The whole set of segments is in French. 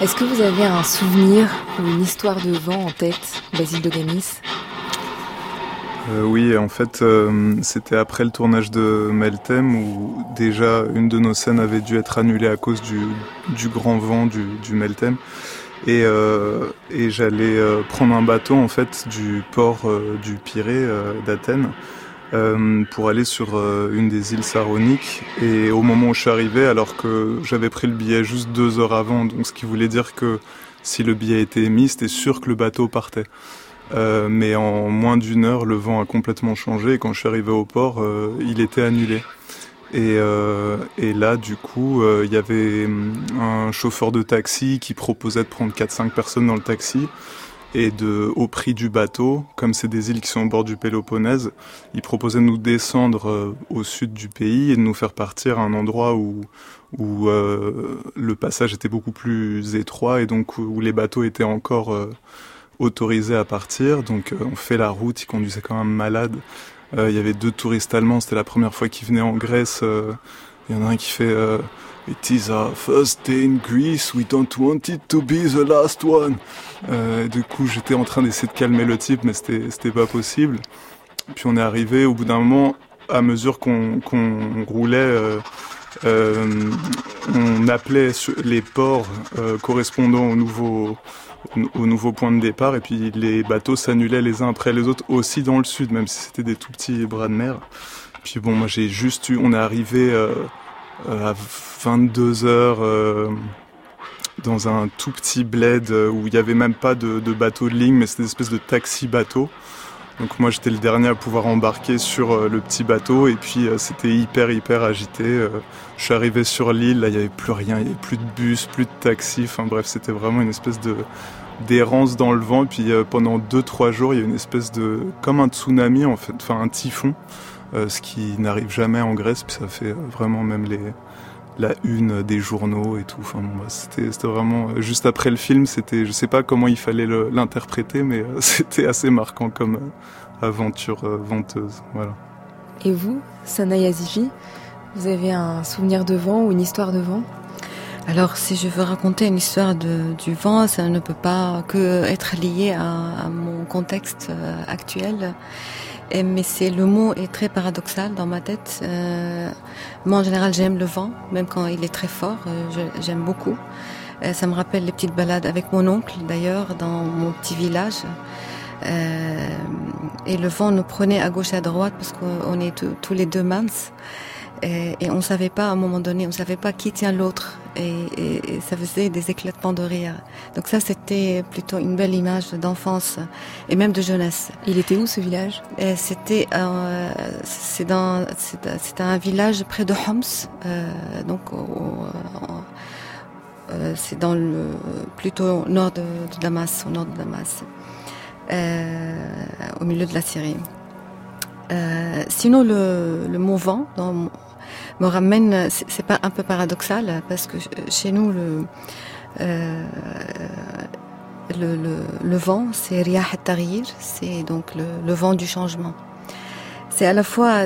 Est-ce que vous avez un souvenir ou une histoire de vent en tête, Basile de Gamis euh, oui, en fait, euh, c'était après le tournage de Meltem où déjà une de nos scènes avait dû être annulée à cause du, grand vent du, Meltem. Et, euh, et j'allais prendre un bateau en fait du port du Pirée d'Athènes pour aller sur une des îles Saroniques. Et au moment où je suis arrivé, alors que j'avais pris le billet juste deux heures avant, donc ce qui voulait dire que si le billet était émis, c'était sûr que le bateau partait. Euh, mais en moins d'une heure, le vent a complètement changé et quand je suis arrivé au port, euh, il était annulé. Et, euh, et là, du coup, il y avait hum, un chauffeur de taxi qui proposait de prendre 4-5 personnes dans le taxi et de, au prix du bateau, comme c'est des îles qui sont au bord du Péloponnèse, il proposait de nous descendre au sud du pays et de nous faire partir à un endroit où, où le passage était beaucoup plus étroit et donc où les bateaux étaient encore autorisé à partir. Donc euh, on fait la route, il conduisait quand même malade. Euh, il y avait deux touristes allemands, c'était la première fois qu'ils venaient en Grèce. Euh, il y en a un qui fait It is our first day in Greece, we don't want it to be the last one. du coup, j'étais en train d'essayer de calmer le type, mais c'était pas possible. Puis on est arrivé, au bout d'un moment, à mesure qu'on roulait, on appelait les ports correspondant au nouveau, au nouveau point de départ et puis les bateaux s'annulaient les uns après les autres aussi dans le sud même si c'était des tout petits bras de mer. Puis bon moi j'ai juste eu on est arrivé euh, euh à 22 heures euh, dans un tout petit bled euh, où il n'y avait même pas de, de bateau de ligne mais c'était une espèce de taxi bateau. Donc moi j'étais le dernier à pouvoir embarquer sur le petit bateau et puis c'était hyper hyper agité. je suis arrivé sur l'île, là il n'y avait plus rien, il n'y avait plus de bus, plus de taxi, enfin bref c'était vraiment une espèce de, d'errance dans le vent. Et puis euh, pendant 2-3 jours, il y a une espèce de. comme un tsunami en fait, enfin un typhon, euh, ce qui n'arrive jamais en Grèce. Puis ça fait euh, vraiment même les la une des journaux et tout. Enfin bon, bah, c'était c'était vraiment juste après le film. C'était je sais pas comment il fallait l'interpréter, mais c'était assez marquant comme aventure venteuse. Voilà. Et vous, Sana Yazifi, vous avez un souvenir de vent ou une histoire de vent? Alors, si je veux raconter une histoire de, du vent, ça ne peut pas que être lié à, mon contexte euh, actuel. Et, mais c'est le mot est très paradoxal dans ma tête. Euh, moi, en général, j'aime le vent, même quand il est très fort. Euh, j'aime beaucoup. Euh, ça me rappelle les petites balades avec mon oncle, d'ailleurs, dans mon petit village. Euh, et le vent nous prenait à gauche et à droite parce qu'on est tous les deux minces. Et, et on savait pas à un moment donné, on savait pas qui tient l'autre, et, et, ça faisait des éclatements de rire. Donc ça, c'était plutôt une belle image d'enfance et même de jeunesse. Il était où ce village? C'était euh, c'est dans c'est un village près de Homs, euh, donc euh, c'est dans le plutôt au nord de, de, Damas, au nord de Damas, euh, au milieu de la Syrie. Euh, sinon, le, le mot vent dans me ramène, c'est pas un peu paradoxal parce que chez nous le euh, le, le, vent, c'est riyah c'est donc le, vent du changement. C'est à la fois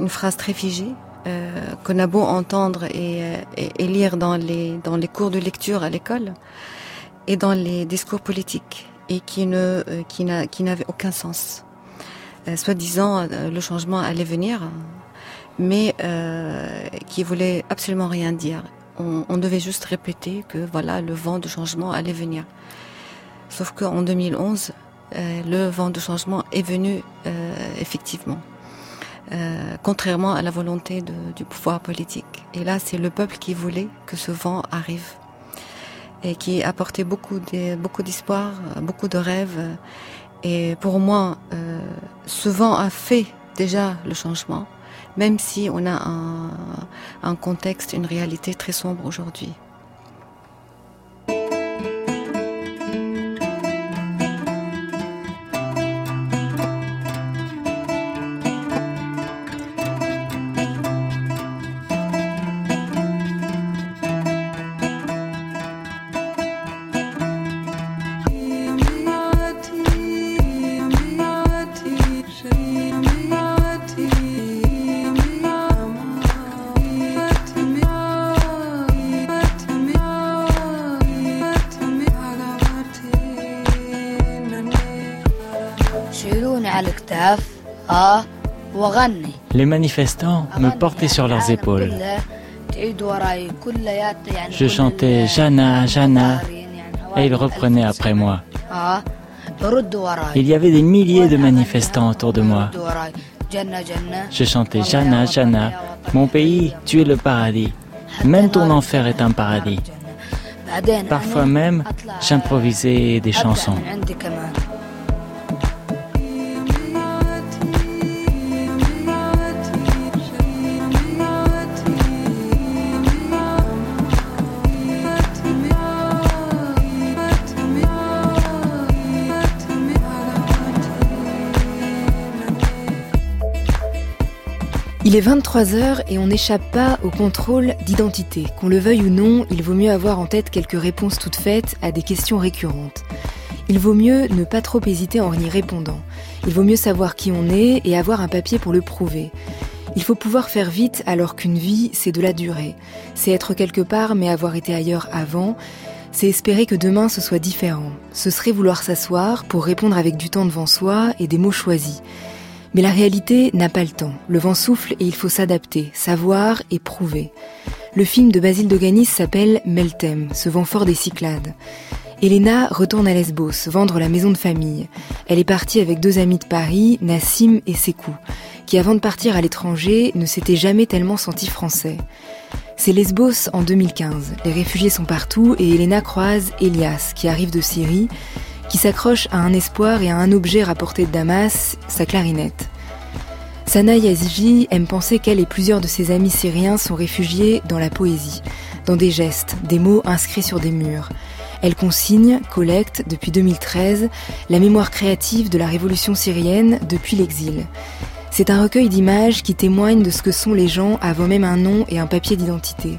une phrase très figée euh, qu'on a beau entendre et, lire dans les dans les cours de lecture à l'école et dans les discours politiques et qui ne euh, n'avait aucun sens. Euh, Soi-disant, euh, le changement allait venir, mais euh, qui voulait absolument rien dire. On, devait juste répéter que voilà le vent de changement allait venir. Sauf qu'en 2011, euh, le vent de changement est venu euh, effectivement, contrairement à la volonté du pouvoir politique. Et là, c'est le peuple qui voulait que ce vent arrive et qui apportait beaucoup de, beaucoup d'espoir, beaucoup de rêves. Et pour moi, ce vent a fait déjà le changement même si on a un, contexte, une réalité très sombre aujourd'hui. Les manifestants me portaient sur leurs épaules. Je chantais Jana, Jana, et ils reprenaient après moi. Il y avait des milliers de manifestants autour de moi. Je chantais Jana, Jana, mon pays, tu es le paradis. Même ton enfer est un paradis. Parfois même, j'improvisais des chansons. Il est 23h et on n'échappe pas au contrôle d'identité. Qu'on le veuille ou non, il vaut mieux avoir en tête quelques réponses toutes faites à des questions récurrentes. Il vaut mieux ne pas trop hésiter en y répondant. Il vaut mieux savoir qui on est et avoir un papier pour le prouver. Il faut pouvoir faire vite alors qu'une vie, c'est de la durée. C'est être quelque part mais avoir été ailleurs avant. C'est espérer que demain ce soit différent. Ce serait vouloir s'asseoir pour répondre avec du temps devant soi et des mots choisis. Mais la réalité n'a pas le temps. Le vent souffle et il faut s'adapter, savoir et prouver. Le film de Basile Doganis s'appelle Meltem, ce vent fort des Cyclades. Elena retourne à Lesbos, vendre la maison de famille. Elle est partie avec deux amis de Paris, Nassim et Sekou, qui avant de partir à l'étranger ne s'étaient jamais tellement sentis français. C'est Lesbos en 2015. Les réfugiés sont partout et Elena croise Elias, qui arrive de Syrie, qui s'accroche à un espoir et à un objet rapporté de Damas, sa clarinette. Sana Yaziji aime penser qu'elle et plusieurs de ses amis syriens sont réfugiés dans la poésie, dans des gestes, des mots inscrits sur des murs. Elle consigne, collecte, depuis 2013, la mémoire créative de la révolution syrienne depuis l'exil. C'est un recueil d'images qui témoigne de ce que sont les gens avant même un nom et un papier d'identité.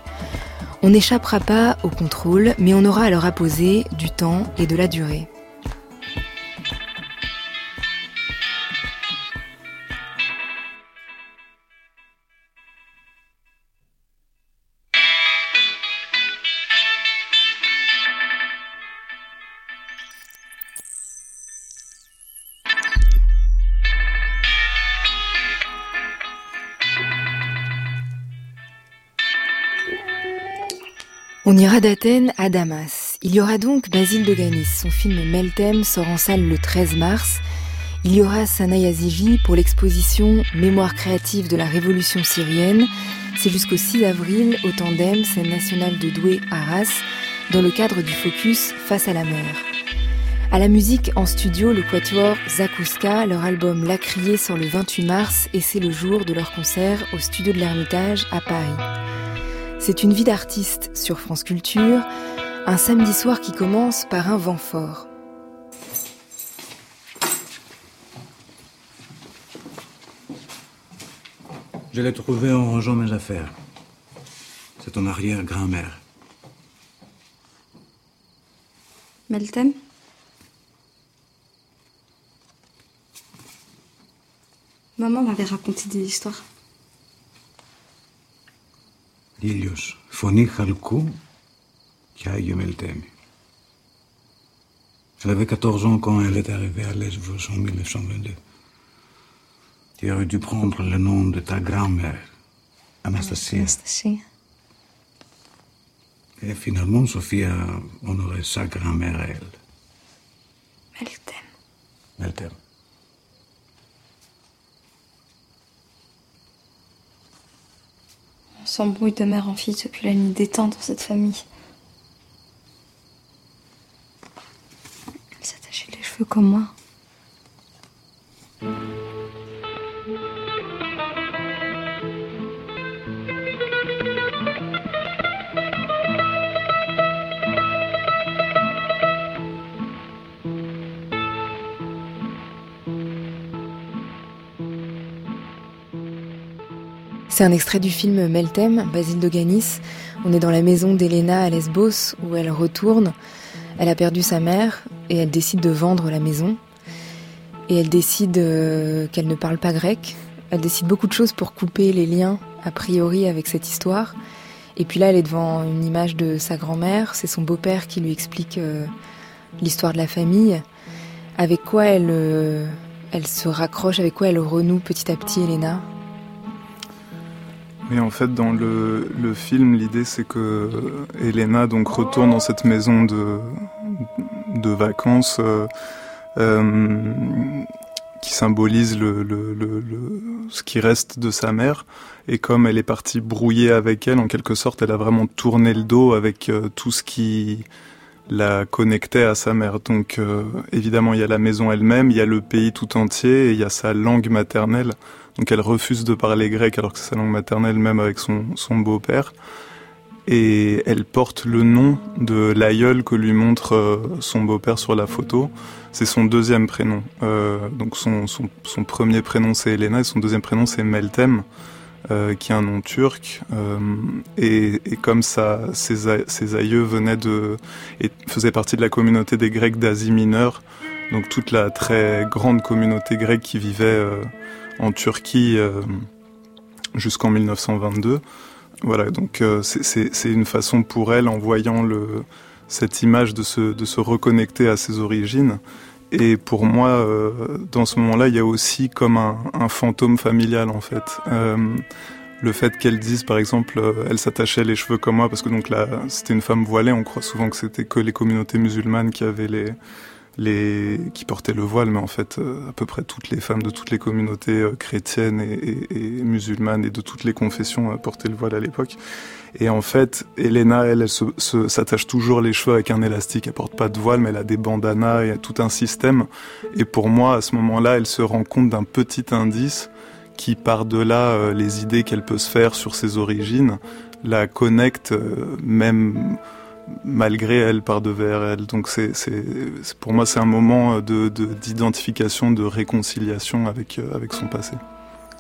On n'échappera pas au contrôle, mais on aura à leur apposer du temps et de la durée. On ira d'Athènes à Damas. Il y aura donc Basile de Ganis. Son film Meltem sort en salle le 13 mars. Il y aura Sana Yazigi pour l'exposition Mémoire créative de la révolution syrienne. C'est jusqu'au 6 avril au tandem scène nationale de Douai Arras dans le cadre du focus Face à la mer. À la musique en studio, le quatuor Zakouska, leur album La Criée sort le 28 mars et c'est le jour de leur concert au studio de l'Ermitage à Paris. C'est une vie d'artiste sur France Culture, un samedi soir qui commence par un vent fort. Je l'ai trouvé en rangeant mes affaires. C'est ton arrière-grand-mère. Meltem? Maman m'avait raconté des histoires Ήλιος, φωνή χαλκού και Άγιο Μελτέμι. J'avais 14 ans quand elle est arrivée à Lesbos en 1922. Tu aurais dû prendre le nom de ta grand-mère, Anastasia. Anastasia. Et finalement, Sophie a honoré sa grand-mère à elle. Meltem. Meltem. S'embrouille de mère en fille depuis la nuit des temps dans cette famille. Elle s'attachait les cheveux comme moi. C'est un extrait du film Meltem, Basile de Ganis. On est dans la maison d'Elena à Lesbos où elle retourne. Elle a perdu sa mère et elle décide de vendre la maison. Et elle décide euh, qu'elle ne parle pas grec. Elle décide beaucoup de choses pour couper les liens, a priori, avec cette histoire. Et puis là, elle est devant une image de sa grand-mère. C'est son beau-père qui lui explique euh, l'histoire de la famille. Avec quoi elle, euh, elle se raccroche Avec quoi elle renoue petit à petit, Elena? Mais en fait, dans le, film, l'idée c'est que Elena donc retourne dans cette maison de, de vacances euh, euh, qui symbolise le, le, ce qui reste de sa mère. Et comme elle est partie brouiller avec elle, en quelque sorte, elle a vraiment tourné le dos avec euh, tout ce qui la connectait à sa mère. Donc évidemment, il y a la maison elle-même, il y a le pays tout entier, et il y a sa langue maternelle. Donc elle refuse de parler grec alors que c'est sa langue maternelle, même avec son, beau-père. Et elle porte le nom de l'aïeul que lui montre euh, son beau-père sur la photo. C'est son deuxième prénom. Euh, donc son, son, son, premier prénom c'est Elena et son deuxième prénom c'est Meltem, euh, qui est un nom turc. Euh, et, comme ça, ses, aïeux venaient de et faisaient partie de la communauté des Grecs d'Asie mineure. Donc toute la très grande communauté grecque qui vivait euh, en Turquie jusqu'en 1922. Voilà, donc c'est une façon pour elle, en voyant le, cette image, de se, de se reconnecter à ses origines. Et pour moi, euh, dans ce moment-là, il y a aussi comme un, un fantôme familial en fait. Euh, le fait qu'elle dise, par exemple, euh, elle s'attachait les cheveux comme moi, parce que donc là, c'était une femme voilée. On croit souvent que c'était que les communautés musulmanes qui avaient les les qui portaient le voile, mais en fait euh, à peu près toutes les femmes de toutes les communautés euh, chrétiennes et, musulmanes et de toutes les confessions euh, portaient le voile à l'époque. Et en fait, Elena, elle, elle s'attache toujours les cheveux avec un élastique. Elle porte pas de voile, mais elle a des bandanas et tout un système. Et pour moi, à ce moment-là, elle se rend compte d'un petit indice qui, par-delà les idées qu'elle peut se faire sur ses origines, la connecte même malgré elle par devers elle. Donc c'est, pour moi c'est un moment de, de, d'identification, de réconciliation avec, euh, avec son passé.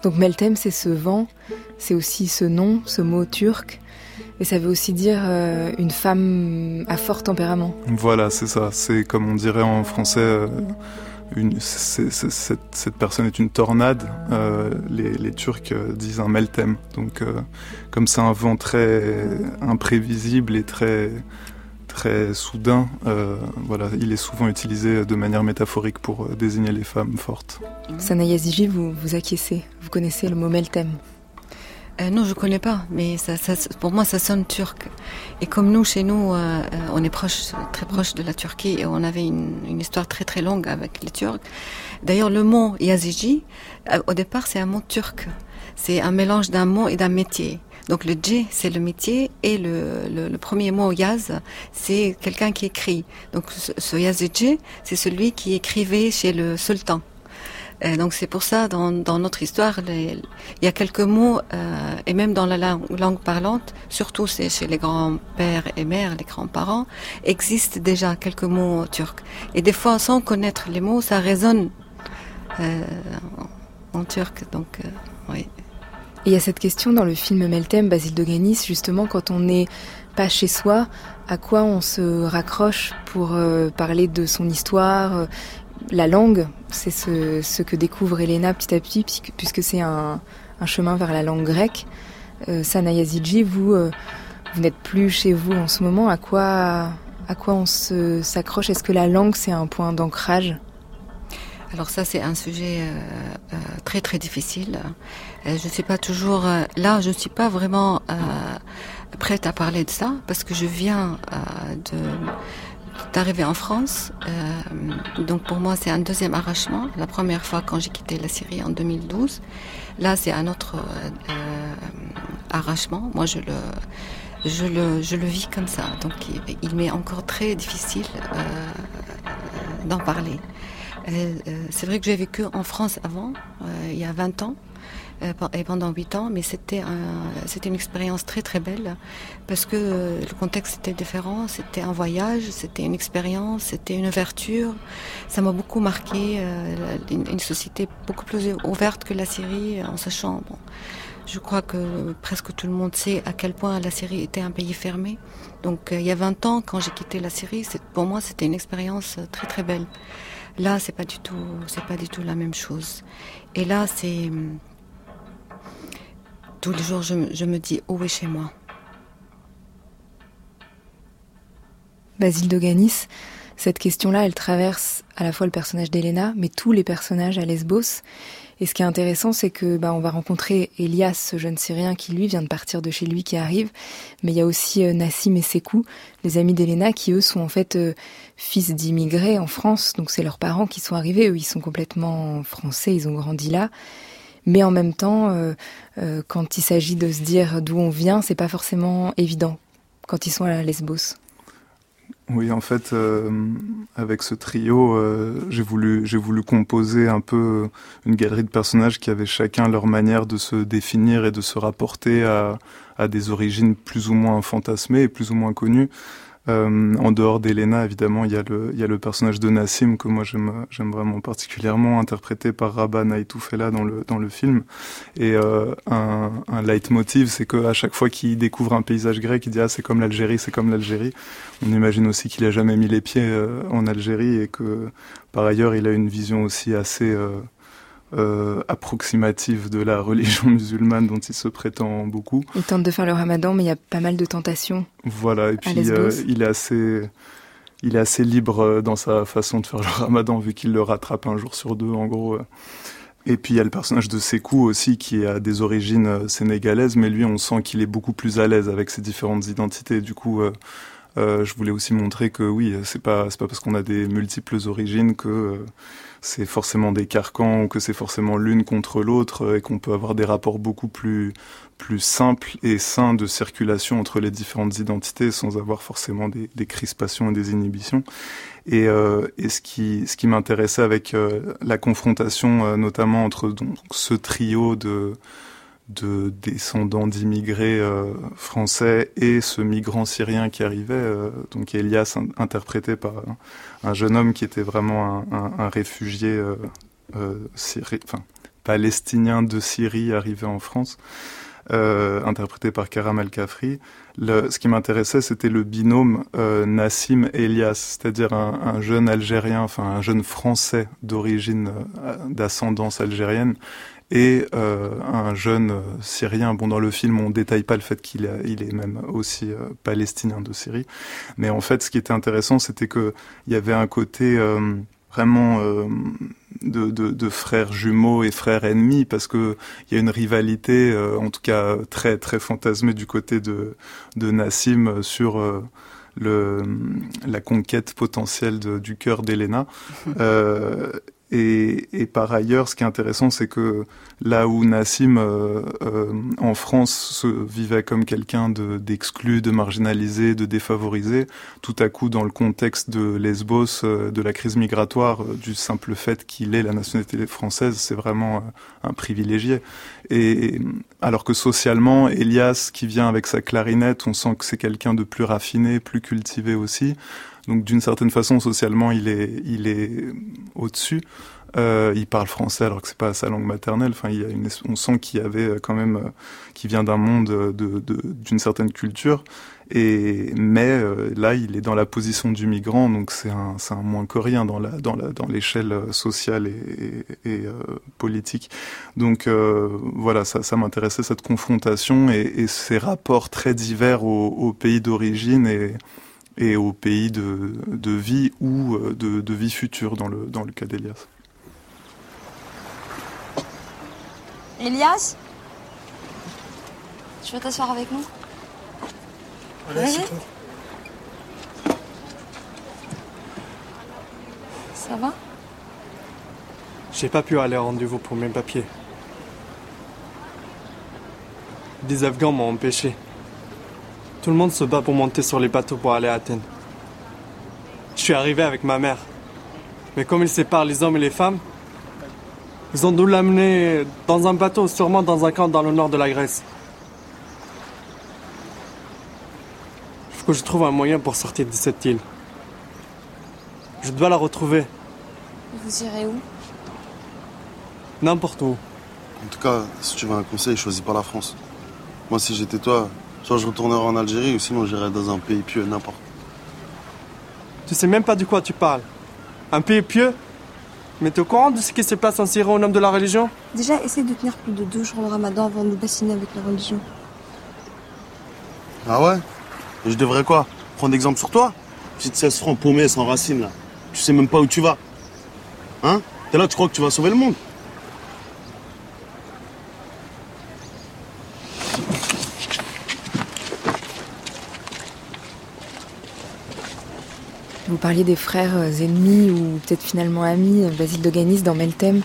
Donc Meltem c'est ce vent, c'est aussi ce nom, ce mot turc. Et ça veut aussi dire euh, une femme à fort tempérament. Voilà, c'est ça. C'est comme on dirait en français, euh, cette, personne est une tornade. Euh, les, Turcs disent un meltem. Donc, euh, comme c'est un vent très imprévisible et très, très soudain, euh, voilà, il est souvent utilisé de manière métaphorique pour désigner les femmes fortes. Sanaya Ziji, vous, vous acquiescez. Vous connaissez le mot meltem euh, non, je connais pas, mais ça, ça, pour moi, ça sonne turc. Et comme nous, chez nous, euh, on est proche, très proche de la Turquie, et on avait une, une histoire très très longue avec les Turcs. D'ailleurs, le mot yaziji, euh, au départ, c'est un mot turc. C'est un mélange d'un mot et d'un métier. Donc le dj, c'est le métier, et le, le, premier mot yaz, c'est quelqu'un qui écrit. Donc ce, ce yaziji, c'est celui qui écrivait chez le sultan. Euh, donc c'est pour ça, dans, dans notre histoire, il y a quelques mots, euh, et même dans la langue, parlante, surtout c'est chez les grands-pères et mères, les grands-parents, existent déjà quelques mots turcs. Et des fois, sans connaître les mots, ça résonne euh, en, turc. Donc, oui. Il y a cette question dans le film Meltem, Basile de Ganis, justement, quand on n'est pas chez soi, à quoi on se raccroche pour parler de son histoire la langue, c'est ce, que découvre Elena petit à petit, puisque c'est un, chemin vers la langue grecque. Euh, Sanayazidji, vous, euh, vous n'êtes plus chez vous en ce moment. À quoi, à quoi on s'accroche? Est-ce que la langue, c'est un point d'ancrage? Alors ça c'est un sujet euh, euh, très très difficile. Je ne suis pas toujours là, je ne suis pas vraiment prête à parler de ça parce que je viens de d'arriver en France. Euh, donc pour moi, c'est un deuxième arrachement. La première fois quand j'ai quitté la Syrie en 2012. Là, c'est un autre euh, arrachement. Moi, je le, je le, je le vis comme ça. Donc il, m'est encore très difficile euh, d'en parler. c'est vrai que j'ai vécu en France avant, il y a 20 ans euh, et pendant huit ans, mais c'était c'était une expérience très très belle parce que euh, le contexte était différent, c'était un voyage, c'était une expérience, c'était une ouverture. Ça m'a beaucoup marqué, euh, une, société beaucoup plus ouverte que la Syrie, en sachant, bon, je crois que presque tout le monde sait à quel point la Syrie était un pays fermé. Donc il y a 20 ans, quand j'ai quitté la Syrie, pour moi c'était une expérience très très belle. Là, c'est pas du tout, c'est pas du tout la même chose. Et là, c'est tous les jours, je, me dis où est chez moi? Basile de Ganis, Cette question-là, elle traverse à la fois le personnage d'Elena, mais tous les personnages à Lesbos. Et ce qui est intéressant, c'est que bah, on va rencontrer Elias, ce jeune Syrien qui lui vient de partir de chez lui, qui arrive. Mais il y a aussi euh, Nassim et Sekou, les amis d'Elena, qui eux sont en fait euh, fils d'immigrés en France. Donc c'est leurs parents qui sont arrivés. Eux, ils sont complètement français, ils ont grandi là. Mais en même temps, euh, quand il s'agit de se dire d'où on vient, c'est pas forcément évident quand ils sont à Lesbos. Oui, en fait, euh, avec ce trio, euh, j'ai voulu composer un peu une galerie de personnages qui avaient chacun leur manière de se définir et de se rapporter à des origines plus ou moins fantasmées et plus ou moins connues. Euh, en dehors d'Elena, évidemment, il y, a le, il y a le personnage de Nassim que moi j'aime, vraiment particulièrement, interprété par Rabah Naitoufela dans le, dans le film. Et euh, un, un leitmotiv, c'est qu'à chaque fois qu'il découvre un paysage grec, il dit ah c'est comme l'Algérie, c'est comme l'Algérie. On imagine aussi qu'il a jamais mis les pieds euh, en Algérie et que par ailleurs il a une vision aussi assez euh, euh, approximative de la religion musulmane dont il se prétend beaucoup. Il tente de faire le ramadan, mais il y a pas mal de tentations. Voilà, et puis euh, il est assez, il est assez libre euh, dans sa façon de faire le ramadan, vu qu'il le rattrape un jour sur deux, en gros. Et puis il y a le personnage de Sekou aussi, qui a des origines sénégalaises, mais lui, on sent qu'il est beaucoup plus à l'aise avec ses différentes identités. Du coup, euh, je voulais aussi montrer que oui, c'est pas c'est pas parce qu'on a des multiples origines que euh, c'est forcément des carcans ou que c'est forcément l'une contre l'autre euh, et qu'on peut avoir des rapports beaucoup plus plus simples et sains de circulation entre les différentes identités sans avoir forcément des, des crispations et des inhibitions. Et, euh, et ce qui ce qui m'intéressait avec la confrontation notamment entre donc ce trio de de descendants d'immigrés euh, français et ce migrant syrien qui arrivait, euh, donc Elias, interprété par un, jeune homme qui était vraiment un, réfugié euh, palestinien de Syrie arrivé en France. Interprété par Karam El Kafri. Le, ce qui m'intéressait, c'était le binôme Nassim Elias, c'est-à-dire un, jeune Algérien, enfin un jeune Français d'origine, d'ascendance algérienne, et euh, un jeune euh, Syrien. Bon, dans le film, on détaille pas le fait qu'il il est même aussi euh, palestinien de Syrie, mais en fait, ce qui était intéressant, c'était que il y avait un côté vraiment de, de, de, frères jumeaux et frères ennemis parce que il y a une rivalité, en tout cas très très fantasmée du côté de, de Nassim sur le, la conquête potentielle de, du cœur d'Elena. Euh, et, et, par ailleurs, ce qui est intéressant, c'est que là où Nassim, euh, euh, en France, se vivait comme quelqu'un d'exclu, de, marginalisé, de défavorisé, tout à coup, dans le contexte de Lesbos, euh, de la crise migratoire, euh, du simple fait qu'il ait la nationalité française, c'est vraiment un privilégié. Et alors que socialement, Elias, qui vient avec sa clarinette, on sent que c'est quelqu'un de plus raffiné, plus cultivé aussi. Donc d'une certaine façon, socialement, il est, il est au-dessus. Euh, il parle français alors que c'est pas sa langue maternelle. Enfin, il y a une, on sent qu'il y avait euh, quand même, euh, qui vient d'un monde de, d'une certaine culture. Et mais euh, là, il est dans la position du migrant, donc c'est un, c'est un moins que rien dans la, dans la, dans l'échelle sociale et, et, et politique. Donc voilà, ça, ça m'intéressait cette confrontation et, et, ces rapports très divers au, au pays d'origine et et au pays de, de vie ou euh, de, de, vie future dans le, dans le cas d'Elias. Elias? Tu veux t'asseoir avec nous? Voilà, c'est toi. Ça va? J'ai pas pu aller au rendez-vous pour mes papiers. Des Afghans m'ont empêché. Tout le monde se bat pour monter sur les bateaux pour aller à Athènes. Je suis arrivé avec ma mère. Mais comme ils séparent les hommes et les femmes, ils ont dû l'amener dans un bateau, sûrement dans un camp dans le nord de la Grèce. Il faut que je trouve un moyen pour sortir de cette île. Je dois la retrouver. Vous irez où? N'importe où. En tout cas, si tu veux un conseil, choisis pas la France. Moi, si j'étais toi, Soit je retournerai en Algérie ou sinon j'irai dans un pays pieux, n'importe. Tu sais même pas de quoi tu parles. Un pays pieux? Mais t'es au courant de ce qui se passe en Syrie au nom de la religion? Déjà, essaye de tenir plus de deux jours le ramadan avant de nous bassiner avec la religion. Ah ouais? Et je devrais quoi? Prendre exemple sur toi? Petite 16 francs paumée sans racine là. Tu sais même pas où tu vas. Hein? T'es là, tu crois que tu vas sauver le monde? Vous parliez des frères euh, ennemis ou peut-être finalement amis, euh, Basile de Ganis dans Meltem,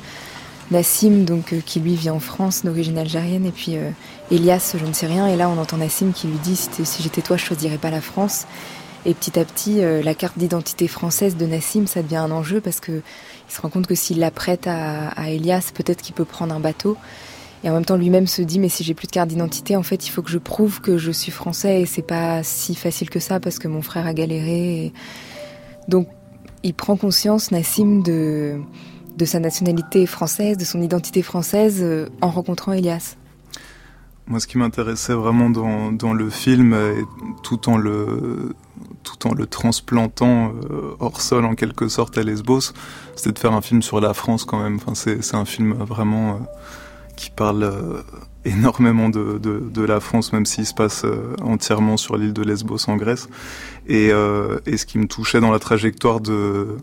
Nassim donc euh, qui lui vit en France d'origine algérienne et puis Elias je ne sais rien et là on entend Nassim qui lui dit si, j'étais toi je choisirais pas la France. Et petit à petit la carte d'identité française de Nassim ça devient un enjeu parce que il se rend compte que s'il la prête à, Elias peut-être qu'il peut prendre un bateau. Et en même temps lui-même se dit mais si j'ai plus de carte d'identité en fait il faut que je prouve que je suis français et c'est pas si facile que ça parce que mon frère a galéré donc, il prend conscience, Nassim, de, de sa nationalité française, de son identité française, euh, en rencontrant Elias. Moi, ce qui m'intéressait vraiment dans, dans, le film, tout en le, tout en le transplantant euh, hors sol en quelque sorte à Lesbos, c'était de faire un film sur la France quand même. Enfin, c'est un film vraiment euh, qui parle énormément de, de, de, la France, même s'il se passe euh, entièrement sur l'île de Lesbos en Grèce. Et, euh, et, ce qui me touchait dans la trajectoire de,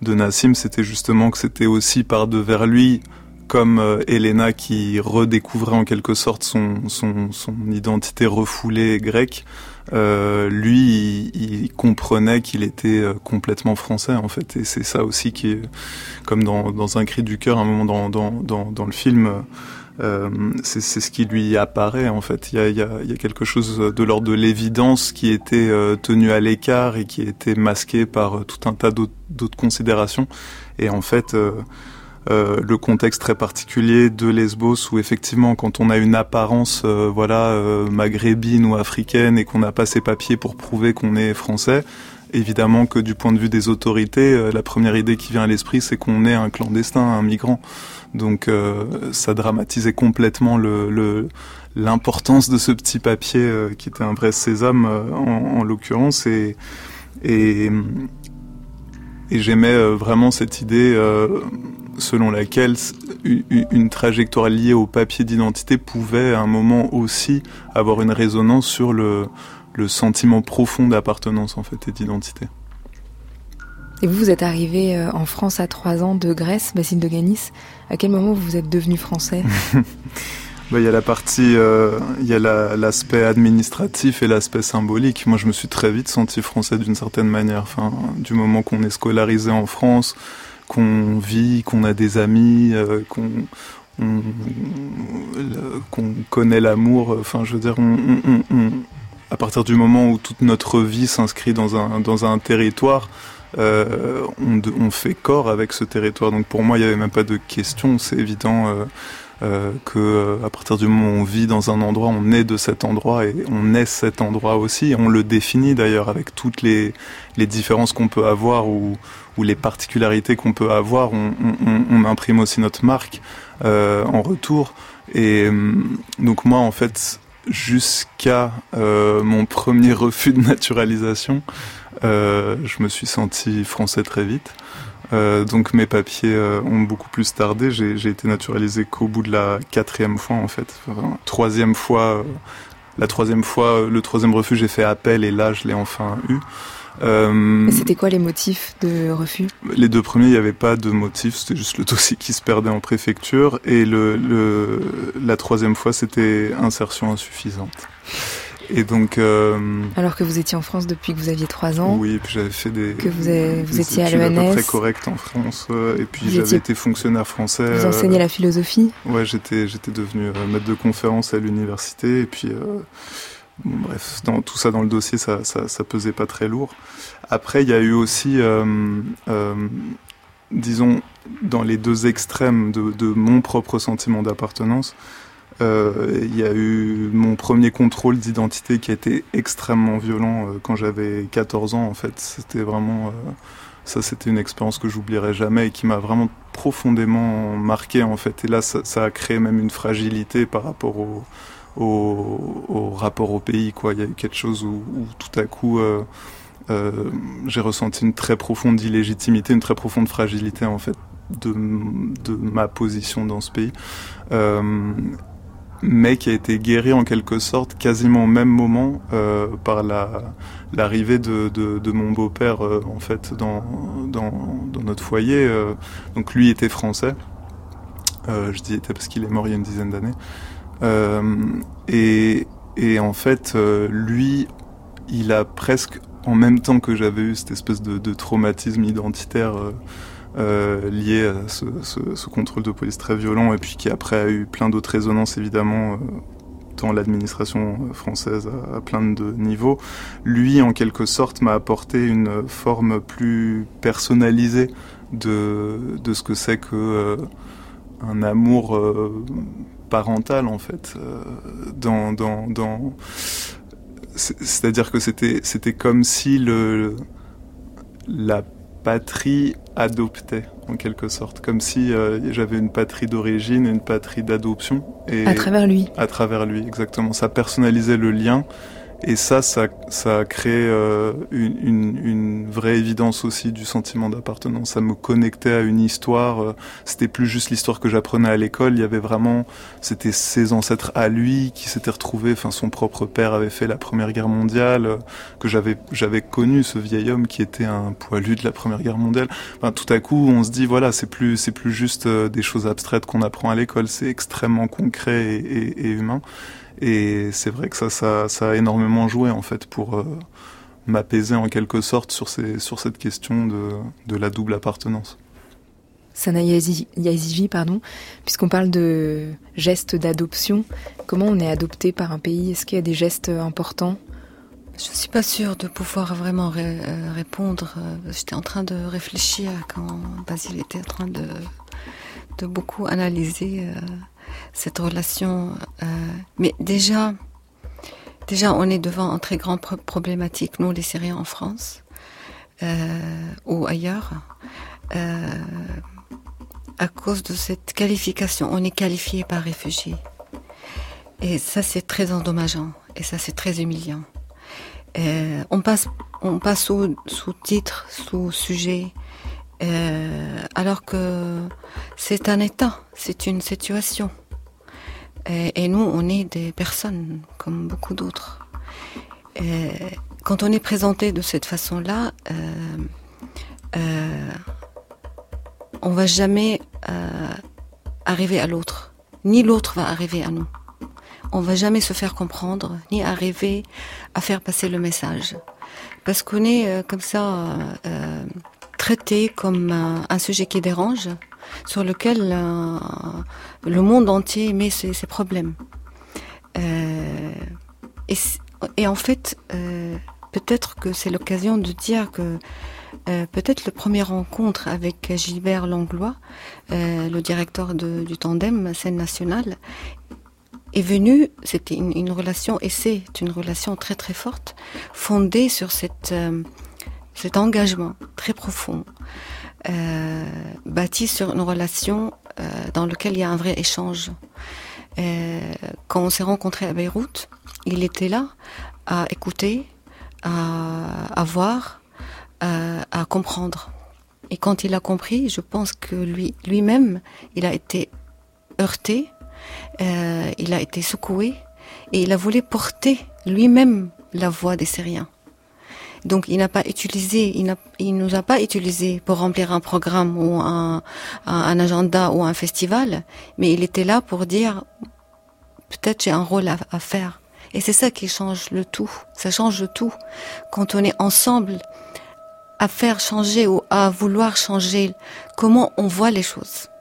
de Nassim, c'était justement que c'était aussi par devers lui, comme euh, Elena qui redécouvrait en quelque sorte son, son, son identité refoulée grecque, euh, lui, il, il comprenait qu'il était euh, complètement français en fait. Et c'est ça aussi qui est, comme dans, dans un cri du cœur, un moment dans, dans, dans, dans le film, euh, c'est ce qui lui apparaît en fait. Il y a, y a, y a quelque chose de l'ordre de l'évidence qui était euh, tenu à l'écart et qui était masqué par euh, tout un tas d'autres considérations. Et en fait, euh, le contexte très particulier de Lesbos où effectivement quand on a une apparence voilà maghrébine ou africaine et qu'on n'a pas ses papiers pour prouver qu'on est français, évidemment que du point de vue des autorités, la première idée qui vient à l'esprit c'est qu'on est un clandestin, un migrant. Donc euh, ça dramatisait complètement le, l'importance de ce petit papier euh, qui était un vrai sésame euh, en, en l'occurrence et, et, et j'aimais vraiment cette idée selon laquelle une trajectoire liée au papier d'identité pouvait à un moment aussi avoir une résonance sur le, le sentiment profond d'appartenance en fait et d'identité. Et vous, vous êtes arrivé euh, en France à trois ans de Grèce, Basile de Ganis. À quel moment vous êtes devenu français? Bah, il y a la partie, euh, il y a l'aspect administratif et l'aspect symbolique. Moi, je me suis très vite senti français d'une certaine manière. Enfin, du moment qu'on est scolarisé en France, qu'on vit, qu'on a des amis, euh, qu'on qu'on connaît l'amour. Enfin, je veux dire, on, on, on, à partir du moment où toute notre vie s'inscrit dans un dans un territoire, euh, on, fait corps avec ce territoire. Donc pour moi, il n'y avait même pas de question. C'est évident euh, euh, que euh, à partir du moment où on vit dans un endroit, on est de cet endroit et on est cet endroit aussi. On le définit d'ailleurs avec toutes les, les différences qu'on peut avoir ou, ou les particularités qu'on peut avoir. On, on, imprime aussi notre marque en retour. Et donc moi, en fait, jusqu'à euh, mon premier refus de naturalisation, euh, je me suis senti français très vite. Euh, donc mes papiers euh, ont beaucoup plus tardé. J'ai été naturalisé qu'au bout de la quatrième fois en fait. Troisième fois, euh, la troisième fois, le troisième refus, j'ai fait appel et là je l'ai enfin eu. Euh, c'était quoi les motifs de refus? Les deux premiers, il n'y avait pas de motif, c'était juste le dossier qui se perdait en préfecture. Et le, le la troisième fois, c'était insertion insuffisante. Et donc. Euh, Alors que vous étiez en France depuis que vous aviez 3 ans. Oui, et puis j'avais fait des. Que vous, avez, vous étiez à l'ENS. très correct en France. Euh, et puis j'avais été fonctionnaire français. Vous enseignez la philosophie? Ouais, j'étais j'étais devenu euh, maître de conférence à l'université. Et puis. Euh, bref, tout ça dans le dossier, ça, ça, pesait pas très lourd. Après, il y a eu aussi. disons, dans les deux extrêmes de, mon propre sentiment d'appartenance, euh, il y a eu mon premier contrôle d'identité qui a été extrêmement violent euh, quand j'avais 14 ans en fait. C'était vraiment... Euh, ça c'était une expérience que j'oublierai jamais et qui m'a vraiment profondément marqué en fait. Et là ça, a créé même une fragilité par rapport au, au, rapport au pays. Quoi. Il y a eu quelque chose où, tout à coup... Euh, euh, j'ai ressenti une très profonde illégitimité, une très profonde fragilité en fait de, de ma position dans ce pays. Euh, mais qui a été guéri en quelque sorte quasiment au même moment par la l'arrivée de, de, mon beau-père en fait dans, dans, notre foyer. Donc lui était français. je dis était parce qu'il est mort il y a une dizaine d'années. Et, et en fait, lui, il a presque en même temps que j'avais eu cette espèce de, traumatisme identitaire euh, lié à ce, contrôle de police très violent et puis qui après a eu plein d'autres résonances évidemment euh, dans l'administration française à, plein de niveaux. Lui, en quelque sorte, m'a apporté une forme plus personnalisée de, ce que c'est que euh, un amour euh, parental en fait euh, dans, dans, dans c'est-à-dire que c'était c'était comme si le la patrie adoptait en quelque sorte, comme si euh, j'avais une patrie d'origine, une patrie d'adoption. Et à travers lui. À travers lui, exactement. Ça personnalisait le lien et ça, ça, ça a créé euh, une, une, une, vraie évidence aussi du sentiment d'appartenance. Ça me connectait à une histoire. Euh, c'était plus juste l'histoire que j'apprenais à l'école. Il y avait vraiment, c'était ses ancêtres à lui qui s'étaient retrouvés. Enfin, son propre père avait fait la Première Guerre mondiale, euh, que j'avais, j'avais connu ce vieil homme qui était un poilu de la Première Guerre mondiale. Enfin, tout à coup, on se dit voilà, c'est plus, c'est plus juste des choses abstraites qu'on apprend à l'école. C'est extrêmement concret et, et, et humain. Et c'est vrai que ça, ça, ça, a énormément joué en fait pour euh, m'apaiser en quelque sorte sur, ces, sur cette question de, de la double appartenance. Sana Yazivi, pardon, puisqu'on parle de gestes d'adoption, comment on est adopté par un pays? Est-ce qu'il y a des gestes importants? Je ne suis pas sûre de pouvoir vraiment ré euh, répondre. J'étais en train de réfléchir quand Basile était en train de, de beaucoup analyser euh, cette relation. Euh, mais déjà, déjà, on est devant une très grande problématique, nous, les Syriens en France euh, ou ailleurs, euh, à cause de cette qualification. On est qualifié par réfugié. Et ça, c'est très endommageant. Et ça, c'est très humiliant. Euh, on passe, on passe sous, sous titre, sous sujet, euh, alors que c'est un état, c'est une situation. Et, nous, on est des personnes comme beaucoup d'autres. Quand on est présenté de cette façon-là, euh, euh, on va jamais euh, arriver à l'autre, ni l'autre va arriver à nous. On va jamais se faire comprendre, ni arriver à faire passer le message, parce qu'on est euh, comme ça euh, traité comme un sujet qui dérange sur lequel euh, le monde entier met ses, problèmes. Euh, et, en fait, euh, peut-être que c'est l'occasion de dire que peut-être le premier rencontre avec Gilbert Langlois, le directeur du tandem scène nationale, est venu, c'était une, relation, et c'est une relation très très forte, fondée sur cet engagement très profond euh, bâti sur une relation euh, dans laquelle il y a un vrai échange. Euh, quand on s'est rencontrés à Beyrouth, il était là à écouter, à, à voir, à, à, comprendre. Et quand il a compris, je pense que lui lui-même, il a été heurté, euh, il a été secoué, et il a voulu porter lui-même la voix des Syriens. Donc il n'a pas utilisé, il, il nous a pas utilisé pour remplir un programme ou un, un, agenda ou un festival, mais il était là pour dire peut-être j'ai un rôle à, à faire. Et c'est ça qui change le tout. Ça change le tout. Quand on est ensemble à faire changer ou à vouloir changer comment on voit les choses?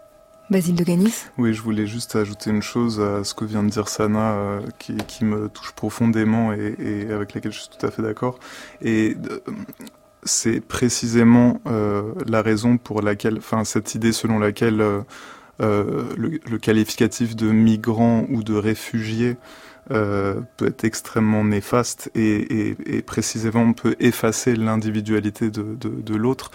Basile de Ganis Oui, je voulais juste ajouter une chose à ce que vient de dire Sana, euh, qui, me touche profondément et, avec laquelle je suis tout à fait d'accord. Et euh, c'est précisément euh, la raison pour laquelle, enfin, cette idée selon laquelle le, qualificatif de migrant ou de réfugié peut être extrêmement néfaste et, et, et, précisément peut effacer l'individualité de l'autre.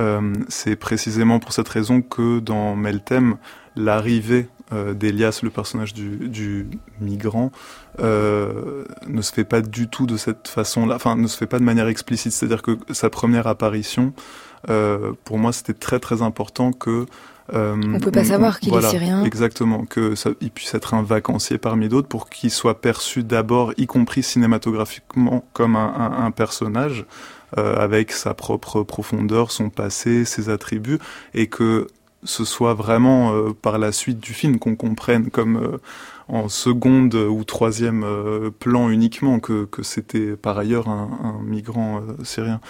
Euh, c'est précisément pour cette raison que dans Meltem, l'arrivée euh, d'Elias, le personnage du, du migrant, euh, ne se fait pas du tout de cette façon-là, enfin ne se fait pas de manière explicite. C'est-à-dire que sa première apparition, pour moi, c'était très très important que Euh, on peut pas savoir qu'il est syrien. Exactement, que ça, il puisse être un vacancier parmi d'autres pour qu'il soit perçu d'abord, y compris cinématographiquement, comme un, un, un personnage euh, avec sa propre profondeur, son passé, ses attributs, et que ce soit vraiment euh, par la suite du film qu'on comprenne comme euh, en seconde ou troisième euh, plan uniquement que, que c'était par ailleurs un, un migrant syrien.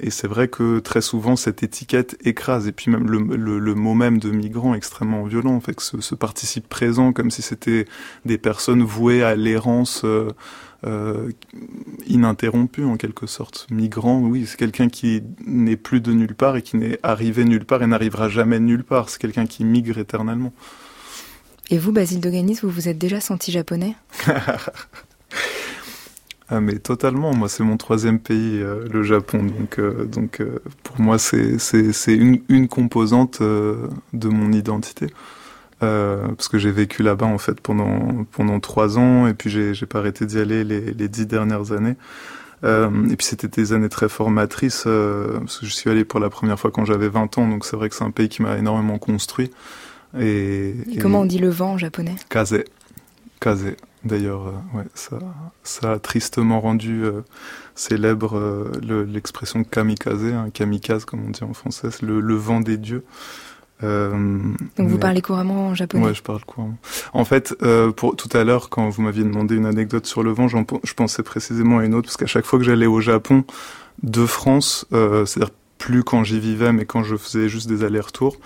et c'est vrai que très souvent cette étiquette écrase et puis même le, le, le mot même de migrant extrêmement violent, fait que ce, ce participe présent comme si c'était des personnes vouées à l'errance euh, ininterrompu en quelque sorte. Migrant, oui, c'est quelqu'un qui n'est plus de nulle part et qui n'est arrivé nulle part et n'arrivera jamais nulle part. C'est quelqu'un qui migre éternellement. Et vous, Basile Doganis, vous vous êtes déjà senti japonais? Ah mais totalement, moi c'est mon troisième pays, euh, le Japon, donc, euh, donc euh, pour moi c'est une, une composante de mon identité. Euh, parce que j'ai vécu là-bas en fait pendant pendant trois ans et puis j'ai j'ai pas arrêté d'y aller les, les dix dernières années. Euh, et puis c'était des années très formatrices euh, parce que je suis allé pour la première fois quand j'avais 20 ans, donc c'est vrai que c'est un pays qui m'a énormément construit. Et, et, comment on dit le vent en japonais? Kaze. Kaze. D'ailleurs, euh, ouais, ça, ça a tristement rendu euh, célèbre euh, l'expression kamikaze, hein, kamikaze comme on dit en français, le, le vent des dieux. Euh, Donc vous mais... parlez couramment en japonais Ouais, je parle couramment. En fait, euh, pour tout à l'heure, quand vous m'aviez demandé une anecdote sur le vent, je pensais précisément à une autre, parce qu'à chaque fois que j'allais au Japon de France, euh, c'est-à-dire plus quand j'y vivais, mais quand je faisais juste des allers-retours,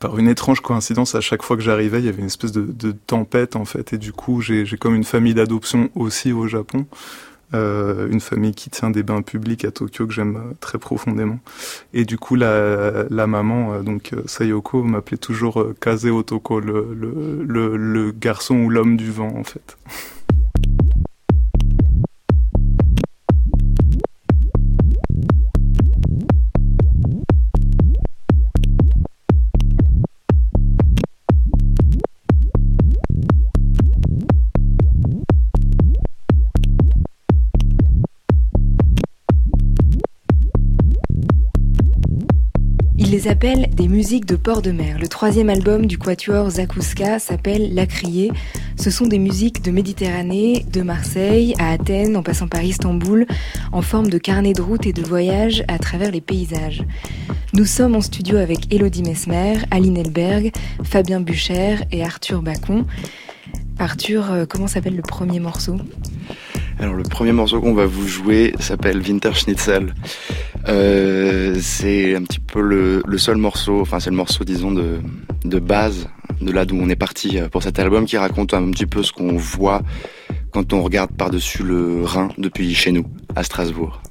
par une étrange coïncidence, à chaque fois que j'arrivais, il y avait une espèce de, de, tempête en fait, et du coup, j'ai comme une famille d'adoption aussi au Japon euh, une famille qui tient des bains publics à Tokyo que j'aime euh, très profondément. Et du coup, la, la maman, euh, donc euh, Sayoko, m'appelait toujours Kaze Otoko, le, le, le, le garçon ou l'homme du vent en fait. Les appelle des musiques de port de mer. Le troisième album du quatuor Zakouska s'appelle La Criée. Ce sont des musiques de Méditerranée, de Marseille à Athènes, en passant par Istanbul, en forme de carnet de route et de voyage à travers les paysages. Nous sommes en studio avec Elodie Mesmer, Aline Elberg, Fabien Bucher et Arthur Bacon. Arthur, euh, comment s'appelle le premier morceau? Alors le premier morceau qu'on va vous jouer s'appelle Winter Schnitzel. Euh, c'est un petit peu le, le seul morceau, enfin c'est le morceau disons de, de base de là d'où on est parti euh, pour cet album qui raconte un petit peu ce qu'on voit quand on regarde par-dessus le Rhin depuis chez nous, à Strasbourg.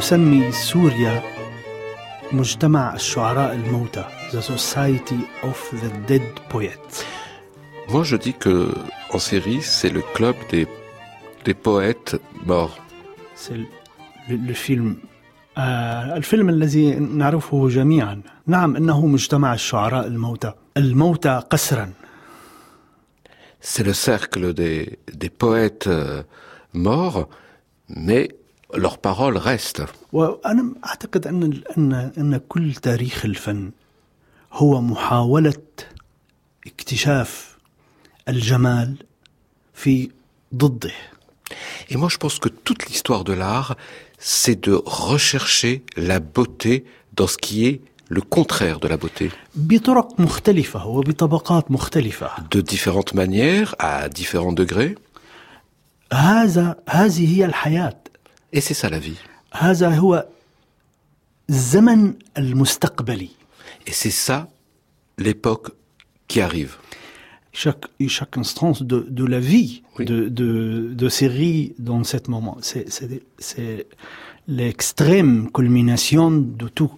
أسمي سوريا مجتمع الشعراء الموتى The Society of the Dead Poets Moi je dis que en série c'est le club des, des poètes morts. C'est le, le film آه الفيلم الذي نعرفه جميعا نعم انه مجتمع الشعراء الموتى الموتى قسرا C'est le cercle des, des poètes euh, morts, mais leurs paroles restent. وأنا أعتقد أن أن أن كل تاريخ الفن هو محاولة اكتشاف الجمال في ضده. Et moi, je pense que toute l'histoire de l'art, c'est de rechercher la beauté dans ce qui est le contraire de la beauté. بطرق مختلفة وبطبقات مختلفة. De différentes manières, à différents degrés. هذا هذه هي الحياة. Et c'est ça la vie. هذا هو الزمن المستقبلي. Et c'est ça l'époque qui arrive. Chaque, chaque instance de, de la vie oui. de, de, de série dans ce moment. C'est l'extrême culmination de tout.